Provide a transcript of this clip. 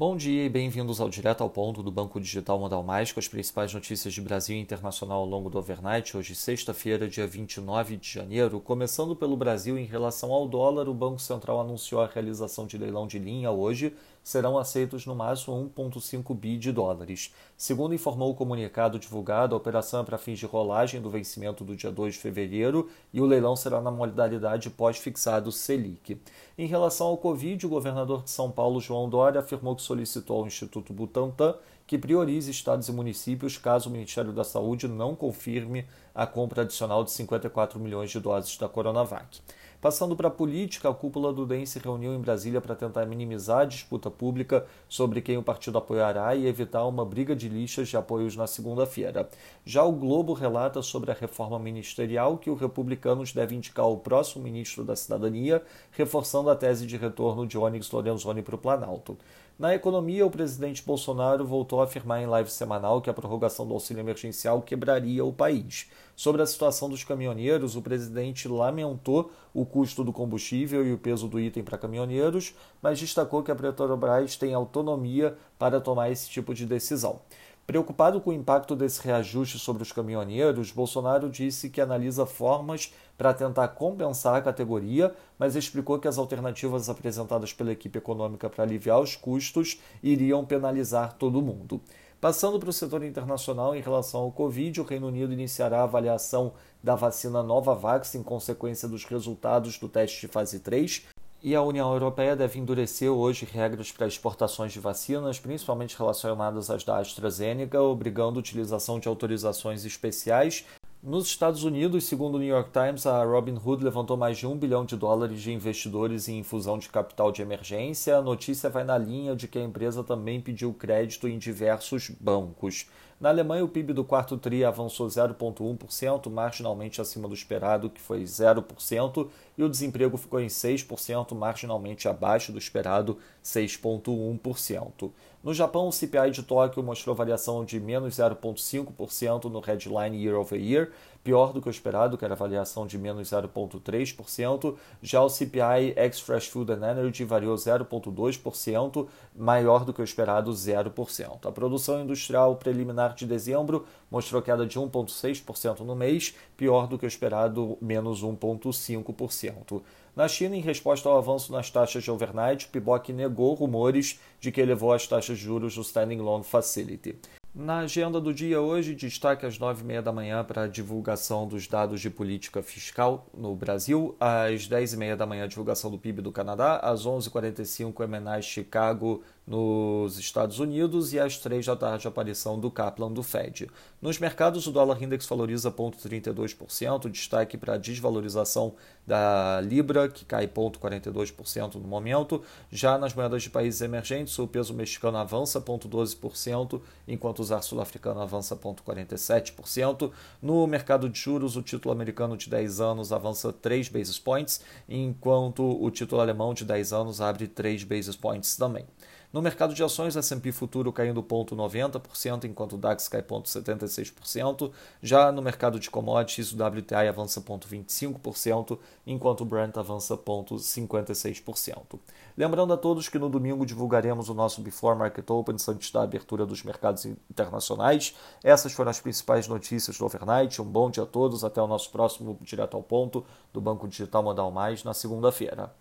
Bom dia e bem-vindos ao Direto ao Ponto do Banco Digital Modal Mais, com as principais notícias de Brasil e internacional ao longo do overnight, hoje sexta-feira, dia 29 de janeiro. Começando pelo Brasil, em relação ao dólar, o Banco Central anunciou a realização de leilão de linha hoje, serão aceitos no máximo 1,5 bi de dólares. Segundo informou o comunicado divulgado, a operação é para fins de rolagem do vencimento do dia 2 de fevereiro e o leilão será na modalidade pós-fixado Selic. Em relação ao Covid, o governador de São Paulo, João Dória, afirmou que solicitou ao Instituto Butantan que priorize estados e municípios caso o Ministério da Saúde não confirme a compra adicional de 54 milhões de doses da Coronavac. Passando para a política, a cúpula do DEM se reuniu em Brasília para tentar minimizar a disputa pública sobre quem o partido apoiará e evitar uma briga de lixas de apoios na segunda-feira. Já o Globo relata sobre a reforma ministerial que os republicanos devem indicar o próximo ministro da Cidadania, reforçando a tese de retorno de Onyx Lorenzoni para o Planalto. Na economia, o presidente Bolsonaro voltou a afirmar em live semanal que a prorrogação do auxílio emergencial quebraria o país. Sobre a situação dos caminhoneiros, o presidente lamentou o custo do combustível e o peso do item para caminhoneiros, mas destacou que a Petrobras tem autonomia para tomar esse tipo de decisão. Preocupado com o impacto desse reajuste sobre os caminhoneiros, Bolsonaro disse que analisa formas para tentar compensar a categoria, mas explicou que as alternativas apresentadas pela equipe econômica para aliviar os custos iriam penalizar todo mundo. Passando para o setor internacional, em relação ao Covid, o Reino Unido iniciará a avaliação da vacina Novavax em consequência dos resultados do teste de fase 3 e a União Europeia deve endurecer hoje regras para exportações de vacinas, principalmente relacionadas às da AstraZeneca, obrigando a utilização de autorizações especiais. Nos Estados Unidos, segundo o New York Times, a Robinhood levantou mais de um bilhão de dólares de investidores em infusão de capital de emergência. A notícia vai na linha de que a empresa também pediu crédito em diversos bancos. Na Alemanha, o PIB do quarto TRI avançou 0,1%, marginalmente acima do esperado, que foi 0%, e o desemprego ficou em 6%, marginalmente abaixo do esperado, 6,1%. No Japão, o CPI de Tóquio mostrou variação de menos 0,5% no headline year over year, pior do que o esperado, que era avaliação de menos 0,3%. Já o CPI ex-Fresh Food and Energy variou 0,2%, maior do que o esperado, 0%. A produção industrial preliminar de dezembro mostrou queda de 1,6% no mês, pior do que o esperado, menos 1,5%. Na China, em resposta ao avanço nas taxas de overnight, PIBOC negou rumores de que elevou as taxas de juros do Standing Loan Facility. Na agenda do dia hoje, destaque às nove e meia da manhã para a divulgação dos dados de política fiscal no Brasil, às dez e meia da manhã divulgação do PIB do Canadá, às onze e quarenta e cinco Chicago nos Estados Unidos e às 3 da tarde a aparição do Kaplan do Fed. Nos mercados, o dólar index valoriza 0,32%, destaque para a desvalorização da Libra, que cai 0,42% no momento. Já nas moedas de países emergentes, o peso mexicano avança 0,12%, enquanto o ZAR sul-africano avança 0,47%. No mercado de juros, o título americano de 10 anos avança 3 basis points, enquanto o título alemão de 10 anos abre 3 basis points também. No mercado de ações, S&P futuro caindo 0,90%, enquanto o DAX cai 0,76%. Já no mercado de commodities, o WTI avança 0,25%, enquanto o Brent avança 0,56%. Lembrando a todos que no domingo divulgaremos o nosso Before Market Open antes da abertura dos mercados internacionais. Essas foram as principais notícias do overnight. Um bom dia a todos. Até o nosso próximo Direto ao Ponto do Banco Digital Modal Mais na segunda-feira.